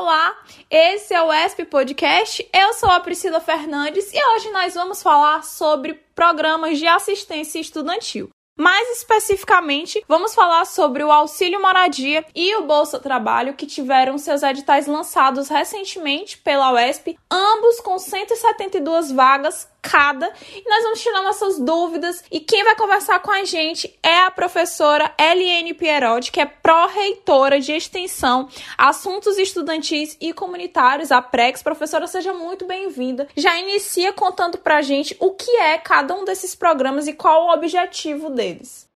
Olá, esse é o ESP Podcast. Eu sou a Priscila Fernandes e hoje nós vamos falar sobre programas de assistência estudantil. Mais especificamente, vamos falar sobre o auxílio moradia e o Bolsa Trabalho, que tiveram seus editais lançados recentemente pela UESP, ambos com 172 vagas cada. E nós vamos tirar nossas dúvidas. E quem vai conversar com a gente é a professora Eliane Pierotti, que é pró-reitora de extensão, assuntos estudantis e comunitários, a PREX. Professora, seja muito bem-vinda. Já inicia contando pra gente o que é cada um desses programas e qual o objetivo deles.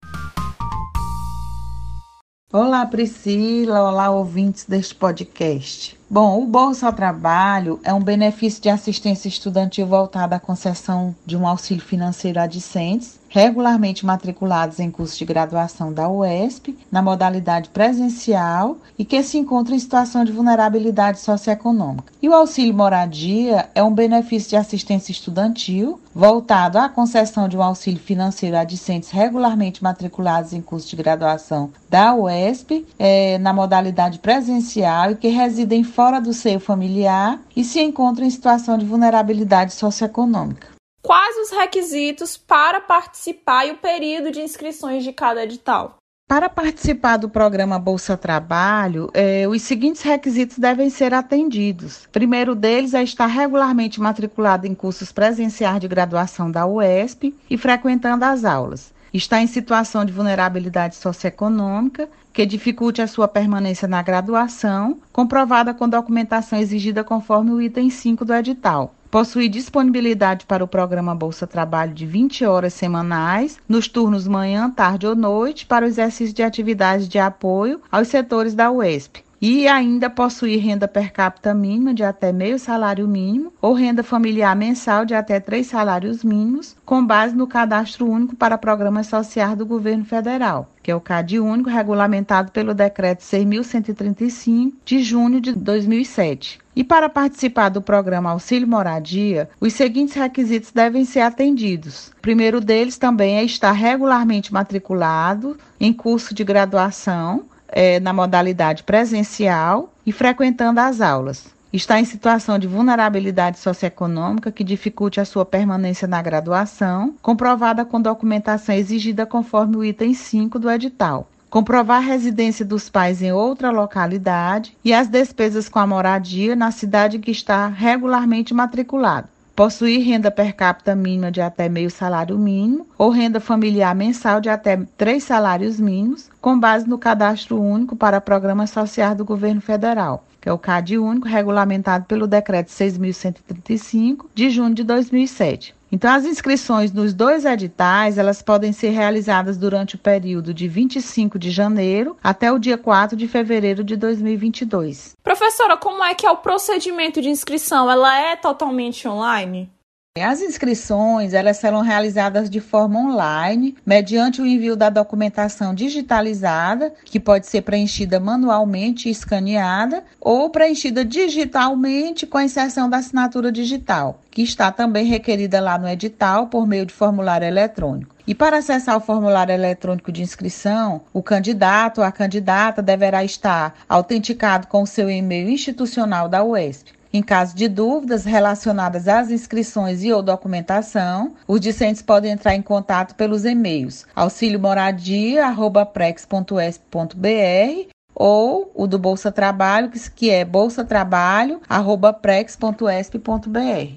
Olá, Priscila. Olá, ouvintes deste podcast. Bom, o Bolsa Trabalho é um benefício de assistência estudantil voltado à concessão de um auxílio financeiro a discentes regularmente matriculados em curso de graduação da UESP, na modalidade presencial e que se encontram em situação de vulnerabilidade socioeconômica. E o auxílio moradia é um benefício de assistência estudantil voltado à concessão de um auxílio financeiro a discentes regularmente matriculados em curso de graduação da UESP, é, na modalidade presencial e que residem fora do seio familiar e se encontram em situação de vulnerabilidade socioeconômica. Quais os requisitos para participar e o período de inscrições de cada edital? Para participar do programa Bolsa Trabalho, eh, os seguintes requisitos devem ser atendidos. Primeiro deles é estar regularmente matriculado em cursos presenciais de graduação da UESP e frequentando as aulas. Está em situação de vulnerabilidade socioeconômica que dificulte a sua permanência na graduação, comprovada com documentação exigida conforme o item 5 do edital. Possui disponibilidade para o programa Bolsa Trabalho de 20 horas semanais, nos turnos manhã, tarde ou noite, para o exercício de atividades de apoio aos setores da UESP e ainda possuir renda per capita mínima de até meio salário mínimo ou renda familiar mensal de até três salários mínimos, com base no cadastro único para programas sociais do governo federal, que é o CAD único regulamentado pelo decreto 6.135 de junho de 2007. E para participar do programa Auxílio Moradia, os seguintes requisitos devem ser atendidos. O primeiro deles também é estar regularmente matriculado em curso de graduação é, na modalidade presencial e frequentando as aulas. Está em situação de vulnerabilidade socioeconômica que dificulte a sua permanência na graduação, comprovada com documentação exigida conforme o item 5 do edital comprovar a residência dos pais em outra localidade e as despesas com a moradia na cidade que está regularmente matriculado possuir renda per capita mínima de até meio salário mínimo ou renda familiar mensal de até três salários mínimos, com base no cadastro único para programas sociais do governo federal, que é o CAD único regulamentado pelo decreto 6135 de junho de 2007. Então, as inscrições nos dois editais, elas podem ser realizadas durante o período de 25 de janeiro até o dia 4 de fevereiro de 2022. Professora, como é que é o procedimento de inscrição? Ela é totalmente online? As inscrições elas serão realizadas de forma online, mediante o envio da documentação digitalizada, que pode ser preenchida manualmente e escaneada, ou preenchida digitalmente com a inserção da assinatura digital, que está também requerida lá no edital por meio de formulário eletrônico. E para acessar o formulário eletrônico de inscrição, o candidato ou a candidata deverá estar autenticado com o seu e-mail institucional da UESP. Em caso de dúvidas relacionadas às inscrições e ou documentação, os discentes podem entrar em contato pelos e-mails auxiliomoradia@prex.es.br ou o do Bolsa Trabalho, que é bolsatrabalho@prex.esp.br.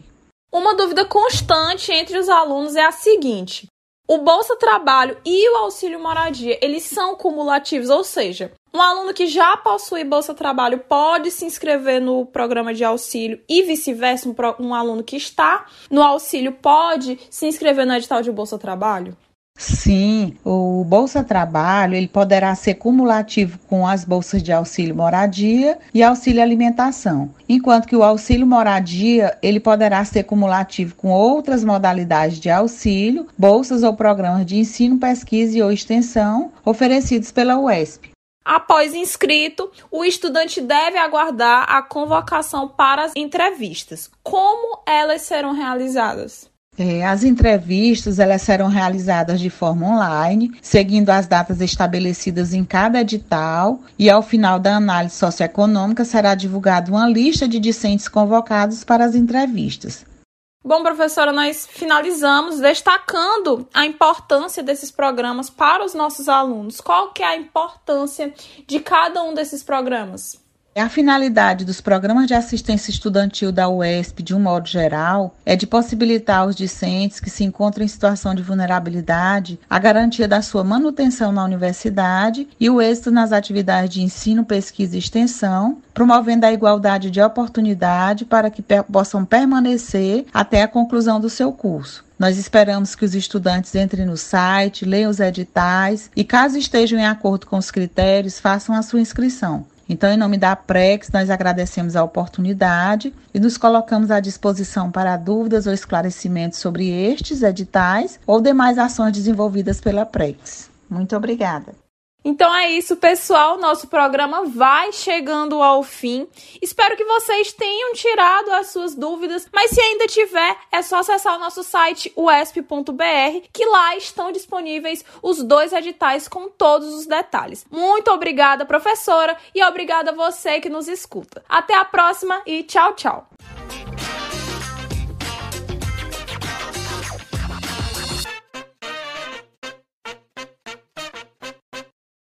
Uma dúvida constante entre os alunos é a seguinte: o Bolsa Trabalho e o Auxílio Moradia, eles são cumulativos, ou seja, um aluno que já possui Bolsa Trabalho pode se inscrever no programa de auxílio e vice-versa, um, um, aluno que está no auxílio pode se inscrever no edital de Bolsa Trabalho? Sim, o Bolsa Trabalho ele poderá ser cumulativo com as bolsas de auxílio moradia e auxílio alimentação, enquanto que o auxílio moradia ele poderá ser cumulativo com outras modalidades de auxílio, bolsas ou programas de ensino, pesquisa ou extensão oferecidos pela UESP. Após inscrito, o estudante deve aguardar a convocação para as entrevistas. Como elas serão realizadas? É, as entrevistas elas serão realizadas de forma online, seguindo as datas estabelecidas em cada edital, e ao final da análise socioeconômica será divulgada uma lista de discentes convocados para as entrevistas. Bom, professora, nós finalizamos destacando a importância desses programas para os nossos alunos. Qual que é a importância de cada um desses programas? A finalidade dos programas de assistência estudantil da UESP, de um modo geral, é de possibilitar aos discentes que se encontram em situação de vulnerabilidade a garantia da sua manutenção na universidade e o êxito nas atividades de ensino, pesquisa e extensão, promovendo a igualdade de oportunidade para que possam permanecer até a conclusão do seu curso. Nós esperamos que os estudantes entrem no site, leiam os editais e, caso estejam em acordo com os critérios, façam a sua inscrição. Então, em nome da Prex, nós agradecemos a oportunidade e nos colocamos à disposição para dúvidas ou esclarecimentos sobre estes editais ou demais ações desenvolvidas pela Prex. Muito obrigada. Então é isso, pessoal. Nosso programa vai chegando ao fim. Espero que vocês tenham tirado as suas dúvidas, mas se ainda tiver, é só acessar o nosso site uesp.br, que lá estão disponíveis os dois editais com todos os detalhes. Muito obrigada, professora, e obrigada a você que nos escuta. Até a próxima e tchau, tchau.